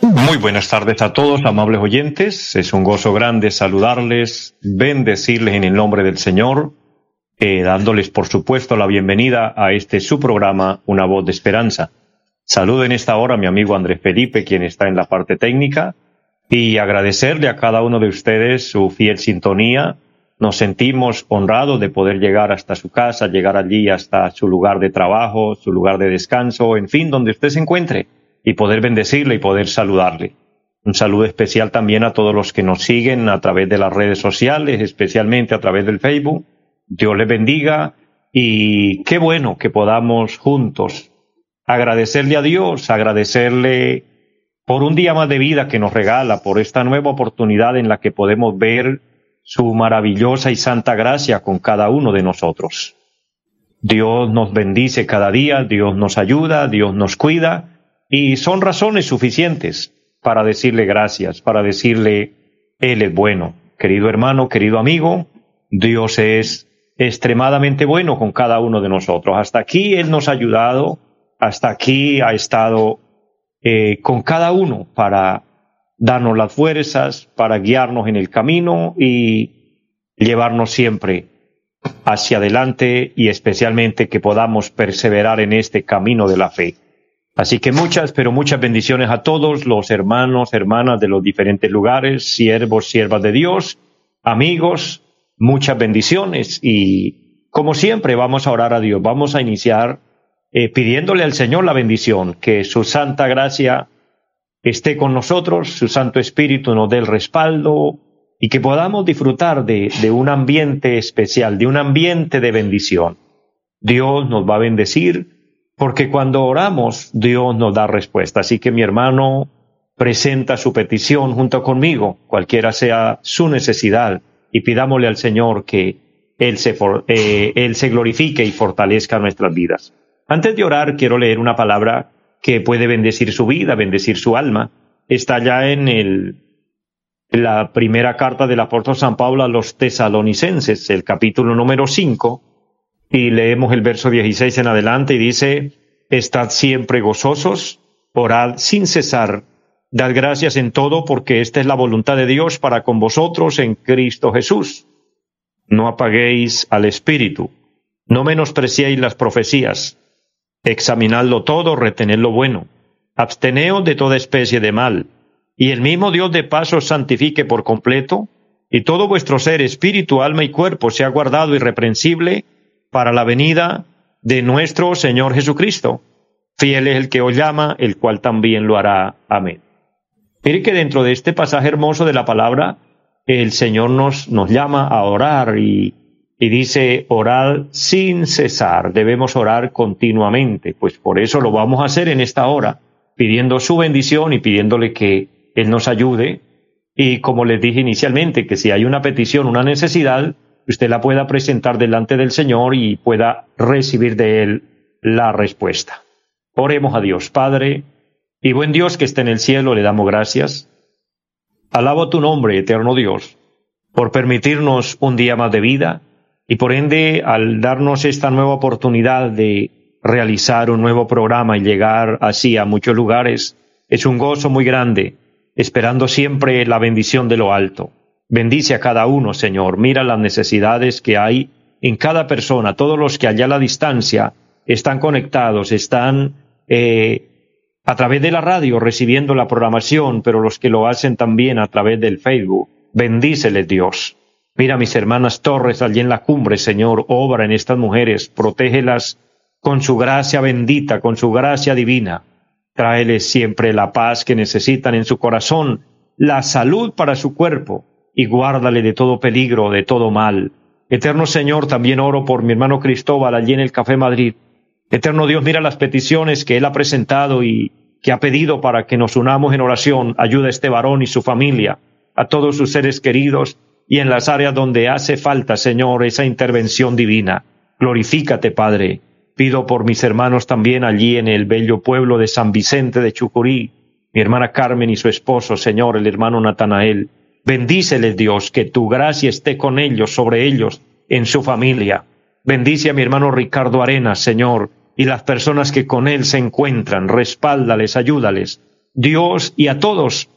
Muy buenas tardes a todos, amables oyentes. Es un gozo grande saludarles, bendecirles en el nombre del Señor, eh, dándoles, por supuesto, la bienvenida a este su programa, Una voz de esperanza. Saludo en esta hora a mi amigo Andrés Felipe, quien está en la parte técnica, y agradecerle a cada uno de ustedes su fiel sintonía. Nos sentimos honrados de poder llegar hasta su casa, llegar allí hasta su lugar de trabajo, su lugar de descanso, en fin, donde usted se encuentre y poder bendecirle y poder saludarle. Un saludo especial también a todos los que nos siguen a través de las redes sociales, especialmente a través del Facebook. Dios les bendiga y qué bueno que podamos juntos agradecerle a Dios, agradecerle por un día más de vida que nos regala, por esta nueva oportunidad en la que podemos ver su maravillosa y santa gracia con cada uno de nosotros. Dios nos bendice cada día, Dios nos ayuda, Dios nos cuida y son razones suficientes para decirle gracias, para decirle, Él es bueno. Querido hermano, querido amigo, Dios es extremadamente bueno con cada uno de nosotros. Hasta aquí Él nos ha ayudado, hasta aquí ha estado eh, con cada uno para darnos las fuerzas, para guiarnos en el camino y llevarnos siempre hacia adelante y especialmente que podamos perseverar en este camino de la fe. Así que muchas, pero muchas bendiciones a todos los hermanos, hermanas de los diferentes lugares, siervos, siervas de Dios, amigos, muchas bendiciones y como siempre vamos a orar a Dios, vamos a iniciar eh, pidiéndole al Señor la bendición, que su santa gracia esté con nosotros, su Santo Espíritu nos dé el respaldo y que podamos disfrutar de, un ambiente especial, de un ambiente de bendición. Dios nos va a bendecir, porque cuando oramos, Dios nos da respuesta. Así que mi hermano presenta su petición junto conmigo, cualquiera sea su necesidad, y pidámosle al Señor que Él se, eh, Él se glorifique y fortalezca nuestras vidas. Antes de orar, quiero leer una palabra que puede bendecir su vida, bendecir su alma. Está ya en el, la primera carta del apóstol San Pablo a los tesalonicenses, el capítulo número 5, y leemos el verso 16 en adelante y dice, Estad siempre gozosos, orad sin cesar, dad gracias en todo porque esta es la voluntad de Dios para con vosotros en Cristo Jesús. No apaguéis al Espíritu, no menospreciéis las profecías, examinadlo todo, retened lo bueno, absteneos de toda especie de mal, y el mismo Dios de paz os santifique por completo, y todo vuestro ser, espíritu, alma y cuerpo sea guardado irreprensible para la venida de nuestro Señor Jesucristo. Fiel es el que os llama, el cual también lo hará. Amén. Mire que dentro de este pasaje hermoso de la palabra, el Señor nos, nos llama a orar y, y dice, orar sin cesar. Debemos orar continuamente. Pues por eso lo vamos a hacer en esta hora, pidiendo su bendición y pidiéndole que Él nos ayude. Y como les dije inicialmente, que si hay una petición, una necesidad, usted la pueda presentar delante del Señor y pueda recibir de Él la respuesta. Oremos a Dios, Padre, y buen Dios que está en el cielo, le damos gracias. Alabo tu nombre, eterno Dios, por permitirnos un día más de vida y por ende al darnos esta nueva oportunidad de realizar un nuevo programa y llegar así a muchos lugares, es un gozo muy grande, esperando siempre la bendición de lo alto. Bendice a cada uno, Señor. Mira las necesidades que hay en cada persona. Todos los que allá a la distancia están conectados, están eh, a través de la radio recibiendo la programación, pero los que lo hacen también a través del Facebook. Bendíceles, Dios. Mira mis hermanas Torres allí en la cumbre, Señor. Obra en estas mujeres. Protégelas con su gracia bendita, con su gracia divina. Tráeles siempre la paz que necesitan en su corazón, la salud para su cuerpo y guárdale de todo peligro, de todo mal. Eterno Señor, también oro por mi hermano Cristóbal allí en el Café Madrid. Eterno Dios, mira las peticiones que Él ha presentado y que ha pedido para que nos unamos en oración. Ayuda a este varón y su familia, a todos sus seres queridos y en las áreas donde hace falta, Señor, esa intervención divina. Glorifícate, Padre. Pido por mis hermanos también allí en el bello pueblo de San Vicente de Chucurí, mi hermana Carmen y su esposo, Señor, el hermano Natanael. Bendíceles, Dios, que tu gracia esté con ellos, sobre ellos, en su familia. Bendice a mi hermano Ricardo Arenas, Señor, y las personas que con él se encuentran. Respáldales, ayúdales. Dios y a todos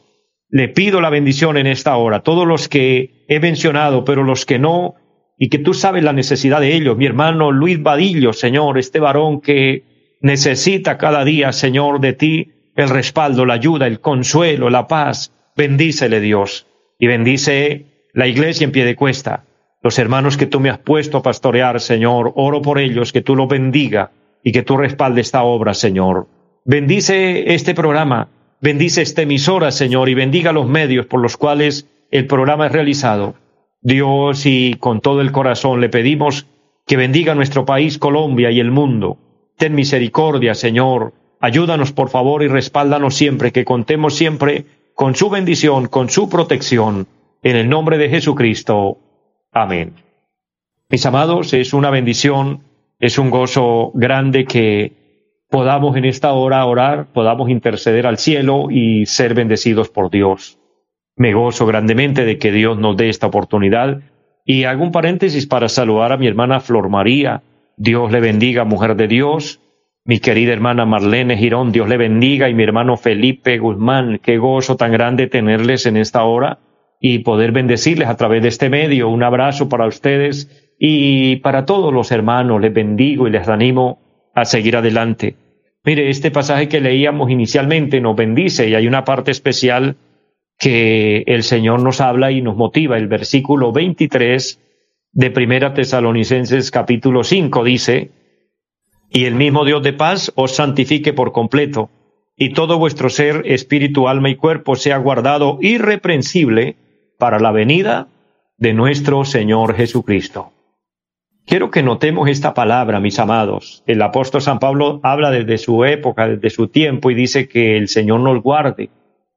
le pido la bendición en esta hora, todos los que he mencionado, pero los que no, y que tú sabes la necesidad de ellos. Mi hermano Luis Vadillo, Señor, este varón que necesita cada día, Señor, de ti el respaldo, la ayuda, el consuelo, la paz. Bendícele Dios y bendice la iglesia en pie de cuesta. Los hermanos que tú me has puesto a pastorear, Señor, oro por ellos, que tú los bendiga y que tú respalde esta obra, Señor. Bendice este programa, bendice esta emisora, Señor, y bendiga los medios por los cuales el programa es realizado. Dios, y con todo el corazón le pedimos que bendiga nuestro país, Colombia y el mundo. Ten misericordia, Señor. Ayúdanos, por favor, y respáldanos siempre, que contemos siempre con su bendición, con su protección. En el nombre de Jesucristo. Amén. Mis amados, es una bendición es un gozo grande que podamos en esta hora orar, podamos interceder al cielo y ser bendecidos por Dios. Me gozo grandemente de que Dios nos dé esta oportunidad. Y hago un paréntesis para saludar a mi hermana Flor María. Dios le bendiga, mujer de Dios. Mi querida hermana Marlene Girón, Dios le bendiga. Y mi hermano Felipe Guzmán, qué gozo tan grande tenerles en esta hora y poder bendecirles a través de este medio. Un abrazo para ustedes y para todos los hermanos les bendigo y les animo a seguir adelante. Mire, este pasaje que leíamos inicialmente nos bendice y hay una parte especial que el Señor nos habla y nos motiva. El versículo 23 de Primera Tesalonicenses capítulo 5 dice, y el mismo Dios de paz os santifique por completo, y todo vuestro ser, espíritu, alma y cuerpo sea guardado irreprensible para la venida de nuestro Señor Jesucristo. Quiero que notemos esta palabra, mis amados. El apóstol San Pablo habla desde su época, desde su tiempo, y dice que el Señor nos guarde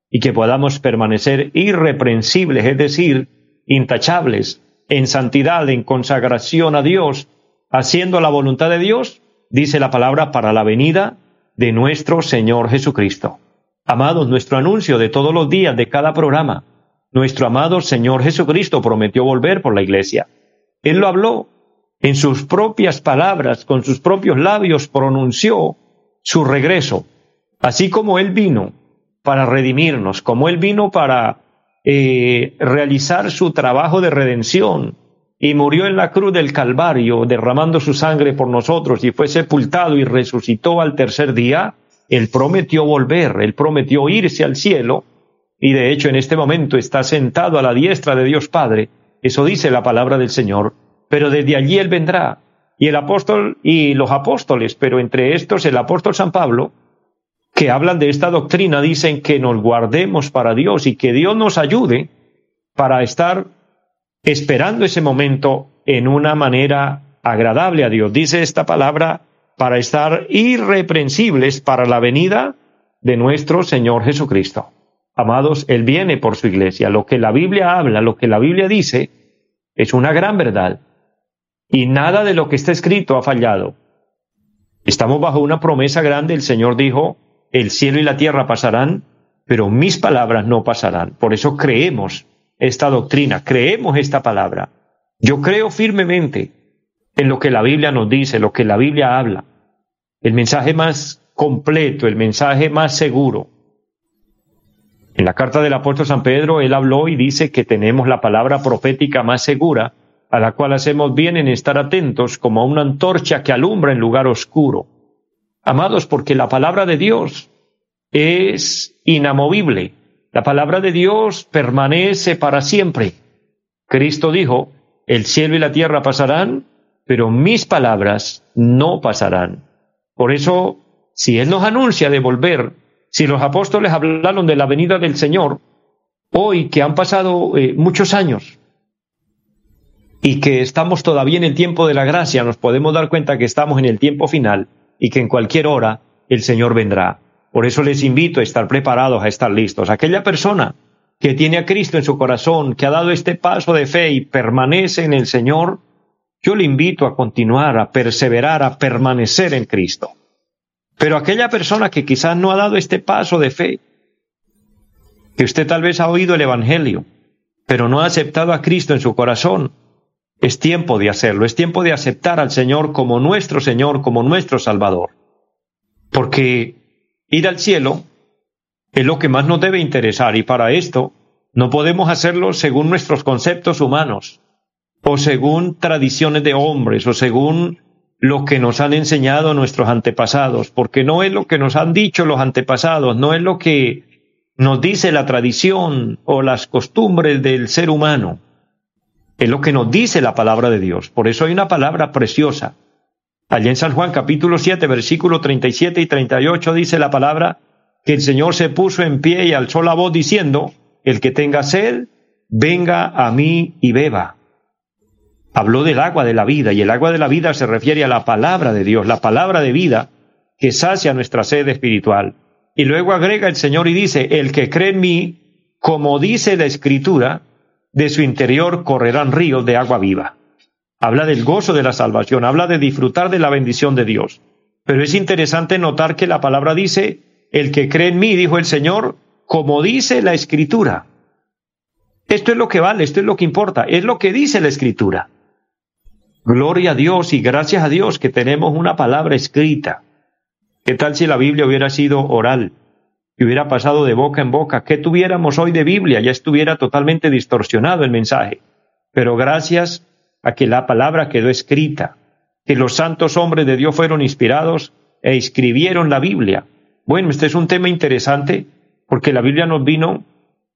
y que podamos permanecer irreprensibles, es decir, intachables, en santidad, en consagración a Dios, haciendo la voluntad de Dios, dice la palabra, para la venida de nuestro Señor Jesucristo. Amados, nuestro anuncio de todos los días, de cada programa, nuestro amado Señor Jesucristo prometió volver por la iglesia. Él lo habló en sus propias palabras, con sus propios labios, pronunció su regreso, así como Él vino para redimirnos, como Él vino para eh, realizar su trabajo de redención y murió en la cruz del Calvario, derramando su sangre por nosotros y fue sepultado y resucitó al tercer día, Él prometió volver, Él prometió irse al cielo y de hecho en este momento está sentado a la diestra de Dios Padre. Eso dice la palabra del Señor pero desde allí Él vendrá. Y el apóstol y los apóstoles, pero entre estos el apóstol San Pablo, que hablan de esta doctrina, dicen que nos guardemos para Dios y que Dios nos ayude para estar esperando ese momento en una manera agradable a Dios. Dice esta palabra para estar irreprensibles para la venida de nuestro Señor Jesucristo. Amados, Él viene por su iglesia. Lo que la Biblia habla, lo que la Biblia dice, es una gran verdad y nada de lo que está escrito ha fallado. Estamos bajo una promesa grande. El Señor dijo, el cielo y la tierra pasarán, pero mis palabras no pasarán. Por eso creemos esta doctrina, creemos esta palabra. Yo creo firmemente en lo que la Biblia nos dice, lo que la Biblia habla. El mensaje más completo, el mensaje más seguro. En la carta del apóstol San Pedro, él habló y dice que tenemos la palabra profética más segura a la cual hacemos bien en estar atentos como a una antorcha que alumbra en lugar oscuro. Amados, porque la palabra de Dios es inamovible. La palabra de Dios permanece para siempre. Cristo dijo, el cielo y la tierra pasarán, pero mis palabras no pasarán. Por eso, si Él nos anuncia de volver, si los apóstoles hablaron de la venida del Señor, hoy que han pasado eh, muchos años, y que estamos todavía en el tiempo de la gracia, nos podemos dar cuenta que estamos en el tiempo final, y que en cualquier hora el Señor vendrá. Por eso les invito a estar preparados, a estar listos. Aquella persona que tiene a Cristo en su corazón, que ha dado este paso de fe y permanece en el Señor, yo le invito a continuar, a perseverar, a permanecer en Cristo. Pero aquella persona que quizás no ha dado este paso de fe, que usted tal vez ha oído el Evangelio, pero no ha aceptado a Cristo en su corazón, es tiempo de hacerlo, es tiempo de aceptar al Señor como nuestro Señor, como nuestro Salvador. Porque ir al cielo es lo que más nos debe interesar y para esto no podemos hacerlo según nuestros conceptos humanos o según tradiciones de hombres o según lo que nos han enseñado nuestros antepasados, porque no es lo que nos han dicho los antepasados, no es lo que nos dice la tradición o las costumbres del ser humano. Es lo que nos dice la palabra de Dios. Por eso hay una palabra preciosa. Allí en San Juan capítulo 7, versículo 37 y 38 dice la palabra que el Señor se puso en pie y alzó la voz diciendo, el que tenga sed, venga a mí y beba. Habló del agua de la vida y el agua de la vida se refiere a la palabra de Dios, la palabra de vida que sacia nuestra sed espiritual. Y luego agrega el Señor y dice, el que cree en mí, como dice la Escritura, de su interior correrán ríos de agua viva. Habla del gozo de la salvación, habla de disfrutar de la bendición de Dios. Pero es interesante notar que la palabra dice, el que cree en mí, dijo el Señor, como dice la Escritura. Esto es lo que vale, esto es lo que importa, es lo que dice la Escritura. Gloria a Dios y gracias a Dios que tenemos una palabra escrita. ¿Qué tal si la Biblia hubiera sido oral? Que hubiera pasado de boca en boca, ¿qué tuviéramos hoy de Biblia? Ya estuviera totalmente distorsionado el mensaje. Pero gracias a que la palabra quedó escrita, que los santos hombres de Dios fueron inspirados e escribieron la Biblia. Bueno, este es un tema interesante porque la Biblia nos vino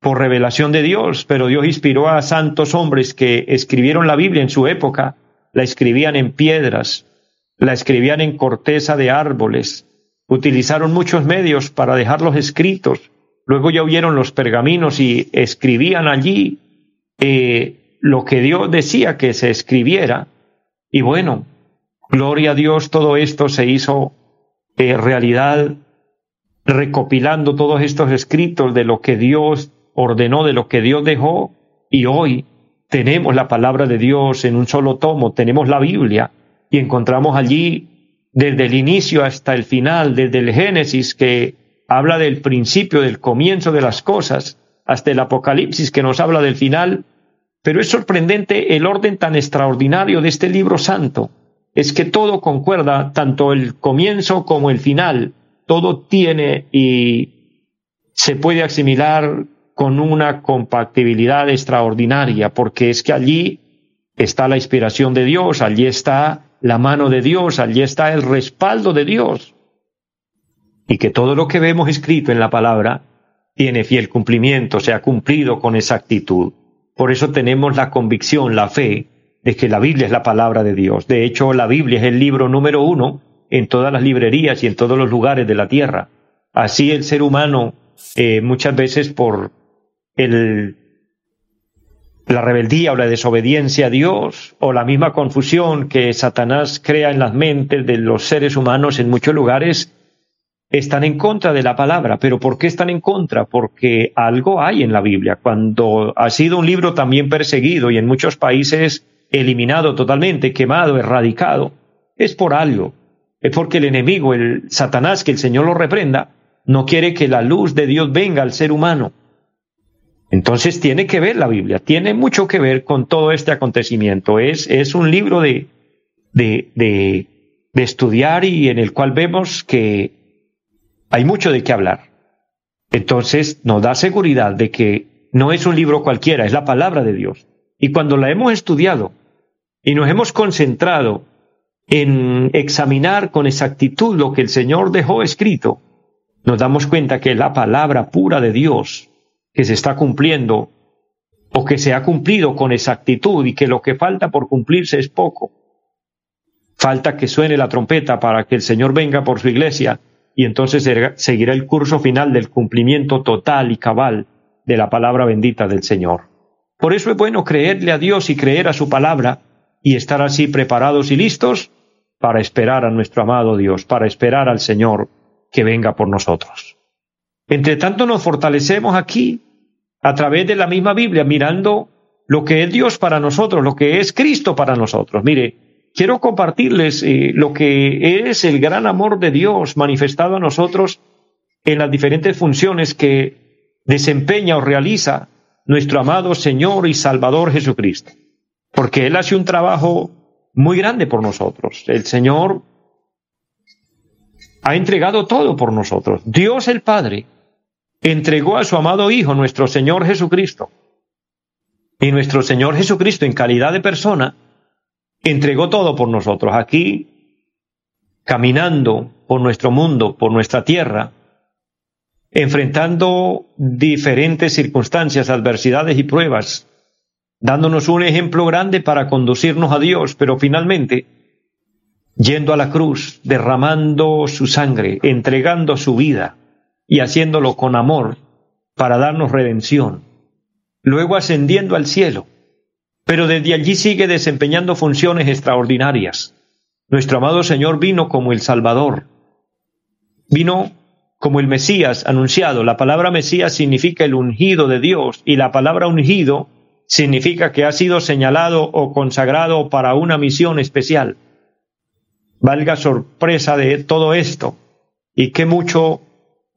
por revelación de Dios, pero Dios inspiró a santos hombres que escribieron la Biblia en su época, la escribían en piedras, la escribían en corteza de árboles, utilizaron muchos medios para dejarlos escritos. Luego ya oyeron los pergaminos y escribían allí eh, lo que Dios decía que se escribiera. Y bueno, gloria a Dios, todo esto se hizo eh, realidad recopilando todos estos escritos de lo que Dios ordenó, de lo que Dios dejó, y hoy tenemos la palabra de Dios en un solo tomo, tenemos la Biblia, y encontramos allí desde el inicio hasta el final, desde el Génesis que habla del principio, del comienzo de las cosas, hasta el Apocalipsis que nos habla del final. Pero es sorprendente el orden tan extraordinario de este libro santo. Es que todo concuerda, tanto el comienzo como el final. Todo tiene y se puede asimilar con una compatibilidad extraordinaria, porque es que allí está la inspiración de Dios, allí está la mano de Dios, allí está el respaldo de Dios. Y que todo lo que vemos escrito en la palabra tiene fiel cumplimiento, se ha cumplido con exactitud. Por eso tenemos la convicción, la fe, de que la Biblia es la palabra de Dios. De hecho, la Biblia es el libro número uno en todas las librerías y en todos los lugares de la tierra. Así el ser humano, eh, muchas veces por el la rebeldía o la desobediencia a Dios o la misma confusión que Satanás crea en las mentes de los seres humanos en muchos lugares están en contra de la palabra. ¿Pero por qué están en contra? Porque algo hay en la Biblia. Cuando ha sido un libro también perseguido y en muchos países eliminado totalmente, quemado, erradicado, es por algo. Es porque el enemigo, el Satanás, que el Señor lo reprenda, no quiere que la luz de Dios venga al ser humano entonces tiene que ver la Biblia, tiene mucho que ver con todo este acontecimiento. Es, es un libro de, de, de, estudiar y en el cual vemos que hay mucho de qué hablar. Entonces nos da seguridad de que no es un libro cualquiera, es la palabra de Dios. Y cuando la hemos estudiado y nos hemos concentrado en examinar con exactitud lo que el Señor dejó escrito, nos damos cuenta que es la palabra pura de Dios que se está cumpliendo o que se ha cumplido con exactitud y que lo que falta por cumplirse es poco. Falta que suene la trompeta para que el Señor venga por su iglesia y entonces seguirá el curso final del cumplimiento total y cabal de la palabra bendita del Señor. Por eso es bueno creerle a Dios y creer a su palabra y estar así preparados y listos para esperar a nuestro amado Dios, para esperar al Señor que venga por nosotros. Entre tanto nos fortalecemos aquí a través de la misma Biblia, mirando lo que es Dios para nosotros, lo que es Cristo para nosotros. Mire, quiero compartirles eh, lo que es el gran amor de Dios manifestado a nosotros en las diferentes funciones que desempeña o realiza nuestro amado Señor y Salvador Jesucristo. Porque Él hace un trabajo muy grande por nosotros. El Señor ha entregado todo por nosotros. Dios el Padre entregó a su amado Hijo, nuestro Señor Jesucristo. Y nuestro Señor Jesucristo, en calidad de persona, entregó todo por nosotros. Aquí, caminando por nuestro mundo, por nuestra tierra, enfrentando diferentes circunstancias, adversidades y pruebas, dándonos un ejemplo grande para conducirnos a Dios, pero finalmente yendo a la cruz, derramando su sangre, entregando su vida y haciéndolo con amor para darnos redención, luego ascendiendo al cielo, pero desde allí sigue desempeñando funciones extraordinarias. Nuestro amado Señor vino como el Salvador, vino como el Mesías anunciado. La palabra Mesías significa el ungido de Dios y la palabra ungido significa que ha sido señalado o consagrado para una misión especial. Valga sorpresa de todo esto y qué mucho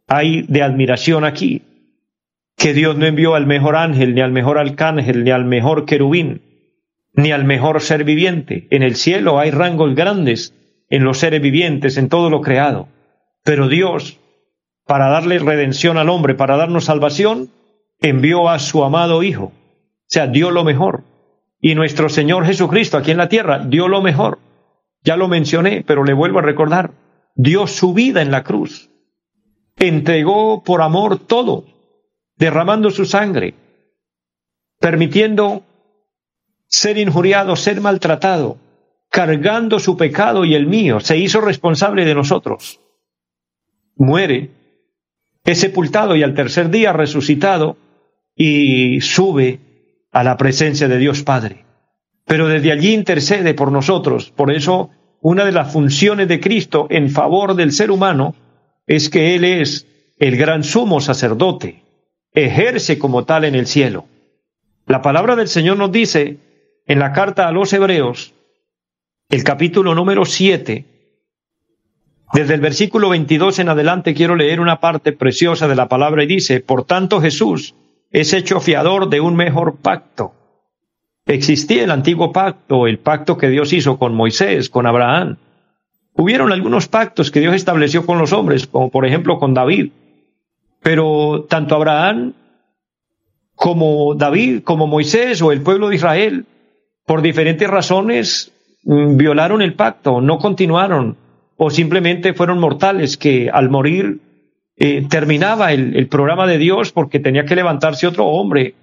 hay de admiración aquí, que Dios no envió al mejor ángel, ni al mejor arcángel, ni al mejor querubín, ni al mejor ser viviente. En el cielo hay rangos grandes en los seres vivientes, en todo lo creado. Pero Dios para darle redención al hombre, para darnos salvación, envió a su amado Hijo. O sea, dio lo mejor. Y nuestro Señor Jesucristo aquí en la tierra dio lo mejor. Ya lo mencioné, pero le vuelvo a recordar. Dio su vida en la cruz. Entregó por amor todo, derramando su sangre, permitiendo ser injuriado, ser maltratado, cargando su pecado y el mío. Se hizo responsable de nosotros. Muere es sepultado y al tercer día resucitado y sube a la presencia de Dios Padre. Pero desde allí intercede por nosotros. Por eso, una de las funciones de Cristo en favor del ser humano es que Él es el gran sumo sacerdote, ejerce como tal en el cielo. La palabra del Señor nos dice en la carta a los Hebreos, el capítulo número 7, desde el versículo 22 en adelante quiero leer una parte preciosa de la palabra y dice, por tanto Jesús es hecho fiador de un mejor pacto. Existía el antiguo pacto, el pacto que Dios hizo con Moisés, con Abraham. Hubieron algunos pactos que Dios estableció con los hombres, como por ejemplo con David. Pero tanto Abraham como David, como Moisés o el pueblo de Israel, por diferentes razones, mm, violaron el pacto, no continuaron o simplemente fueron mortales que al morir eh, terminaba el, programa de Dios porque tenía que levantarse otro hombre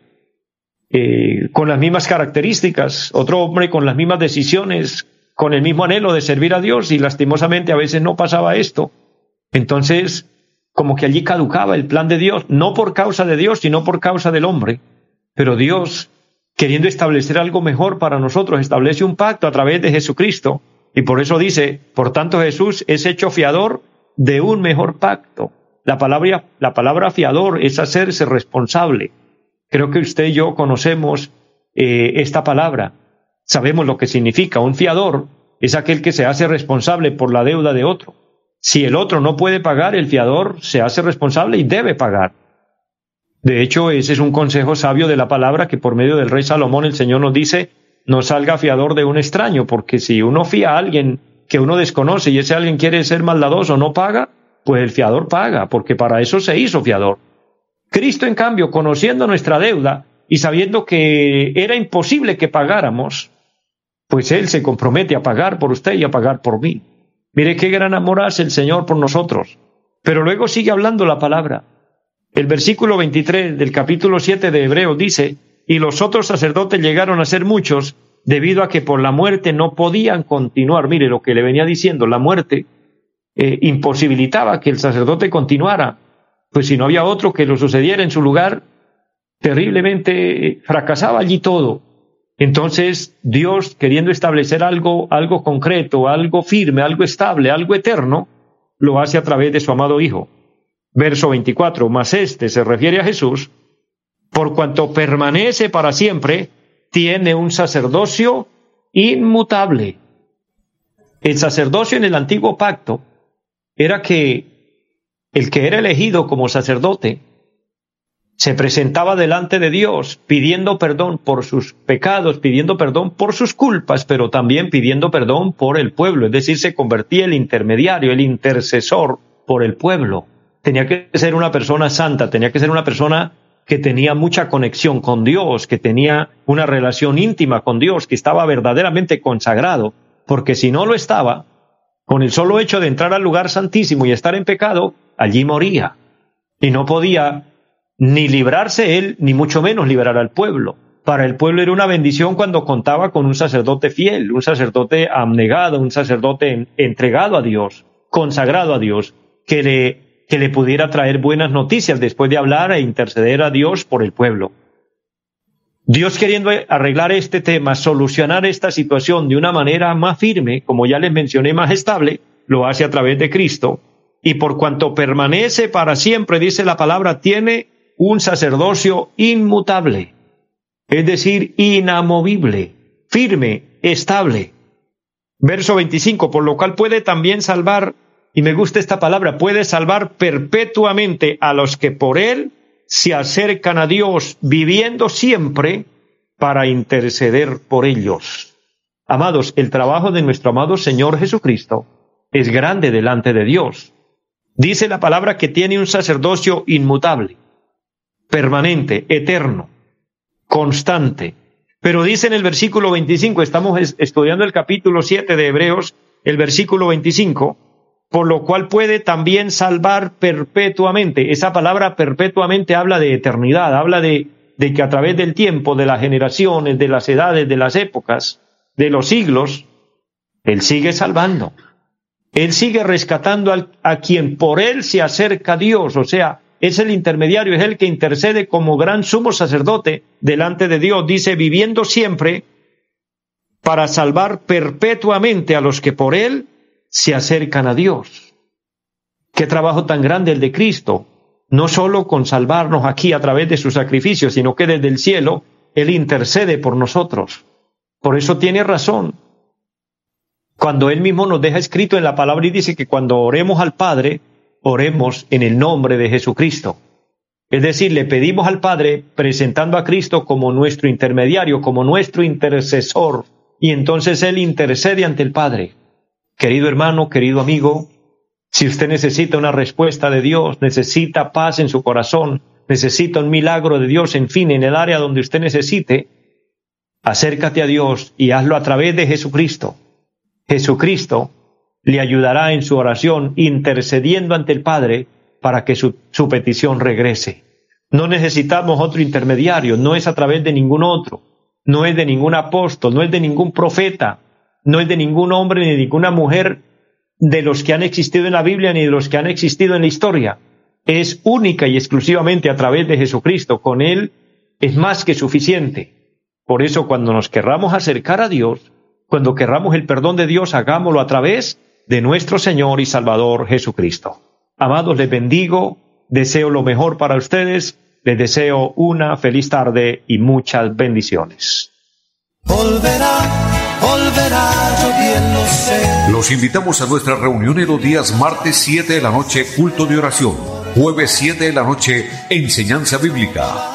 eh, con las mismas características, otro hombre con las mismas decisiones, con el mismo anhelo de servir a Dios y lastimosamente a veces no pasaba esto. Entonces, como que allí caducaba el plan de Dios, no por causa de Dios, sino por causa del hombre. Pero Dios, queriendo establecer algo mejor para nosotros, establece un pacto a través de Jesucristo y por eso dice, por tanto Jesús es hecho fiador de un mejor pacto. La palabra, la palabra fiador es hacerse responsable. Creo que usted y yo conocemos eh, esta palabra. Sabemos lo que significa. Un fiador es aquel que se hace responsable por la deuda de otro. Si el otro no puede pagar, el fiador se hace responsable y debe pagar. De hecho, ese es un consejo sabio de la palabra que por medio del rey Salomón el Señor nos dice, no salga fiador de un extraño, porque si uno fía a alguien que uno desconoce y ese alguien quiere ser maldadoso, no paga, pues el fiador paga, porque para eso se hizo fiador. Cristo, en cambio, conociendo nuestra deuda y sabiendo que era imposible que pagáramos, pues Él se compromete a pagar por usted y a pagar por mí. Mire qué gran amor hace el Señor por nosotros. Pero luego sigue hablando la palabra. El versículo 23 del capítulo 7 de Hebreos dice, y los otros sacerdotes llegaron a ser muchos debido a que por la muerte no podían continuar. Mire lo que le venía diciendo, la muerte eh, imposibilitaba que el sacerdote continuara, pues si no había otro que lo sucediera en su lugar, terriblemente fracasaba allí todo. Entonces, Dios, queriendo establecer algo, algo concreto, algo firme, algo estable, algo eterno, lo hace a través de su amado Hijo. Verso 24, más este se refiere a Jesús, por cuanto permanece para siempre, tiene un sacerdocio inmutable. El sacerdocio en el antiguo pacto era que el que era elegido como sacerdote se presentaba delante de Dios pidiendo perdón por sus pecados, pidiendo perdón por sus culpas, pero también pidiendo perdón por el pueblo, es decir, se convertía el intermediario, el intercesor por el pueblo. Tenía que ser una persona santa, tenía que ser una persona que tenía mucha conexión con Dios, que tenía una relación íntima con Dios, que estaba verdaderamente consagrado, porque si no lo estaba, con el solo hecho de entrar al lugar santísimo y estar en pecado, allí moría. Y no podía ni librarse él, ni mucho menos liberar al pueblo. Para el pueblo era una bendición cuando contaba con un sacerdote fiel, un sacerdote abnegado, un sacerdote entregado a Dios, consagrado a Dios, que le, que le pudiera traer buenas noticias después de hablar e interceder a Dios por el pueblo. Dios queriendo arreglar este tema, solucionar esta situación de una manera más firme, como ya les mencioné, más estable, lo hace a través de Cristo. Y por cuanto permanece para siempre, dice la palabra, tiene un sacerdocio inmutable, es decir, inamovible, firme, estable. Verso 25, por lo cual puede también salvar, y me gusta esta palabra, puede salvar perpetuamente a los que por él se acercan a Dios, viviendo siempre para interceder por ellos. Amados, el trabajo de nuestro amado Señor Jesucristo es grande delante de Dios. Dice la palabra que tiene un sacerdocio inmutable permanente, eterno, constante. Pero dice en el versículo 25, estamos estudiando el capítulo 7 de Hebreos, el versículo 25, por lo cual puede también salvar perpetuamente. Esa palabra perpetuamente habla de eternidad, habla de, que a través del tiempo, de las generaciones, de las edades, de las épocas, de los siglos, Él sigue salvando. Él sigue rescatando a quien por Él se acerca a Dios, o sea, es el intermediario, es el que intercede como gran sumo sacerdote delante de Dios, dice, viviendo siempre para salvar perpetuamente a los que por él se acercan a Dios. Qué trabajo tan grande el de Cristo, no solo con salvarnos aquí a través de su sacrificio, sino que desde el cielo Él intercede por nosotros. Por eso tiene razón. Cuando Él mismo nos deja escrito en la palabra y dice que cuando oremos al Padre, oremos en el nombre de Jesucristo. Es decir, le pedimos al Padre presentando a Cristo como nuestro intermediario, como nuestro intercesor, y entonces Él intercede ante el Padre. Querido hermano, querido amigo, si usted necesita una respuesta de Dios, necesita paz en su corazón, necesita un milagro de Dios, en fin, en el área donde usted necesite, acércate a Dios y hazlo a través de Jesucristo. Jesucristo le ayudará en su oración intercediendo ante el Padre para que su, petición regrese. No necesitamos otro intermediario, no es a través de ningún otro, no es de ningún apóstol, no es de ningún profeta, no es de ningún hombre ni de ninguna mujer de los que han existido en la Biblia ni de los que han existido en la historia. Es única y exclusivamente a través de Jesucristo. Con Él es más que suficiente. Por eso cuando nos querramos acercar a Dios, cuando querramos el perdón de Dios, hagámoslo a través de nuestro Señor y Salvador Jesucristo. Amados, les bendigo, deseo lo mejor para ustedes, les deseo una feliz tarde y muchas bendiciones. Los invitamos a nuestra reunión en los días martes 7 de la noche, culto de oración Jueves 7 de la noche, enseñanza bíblica.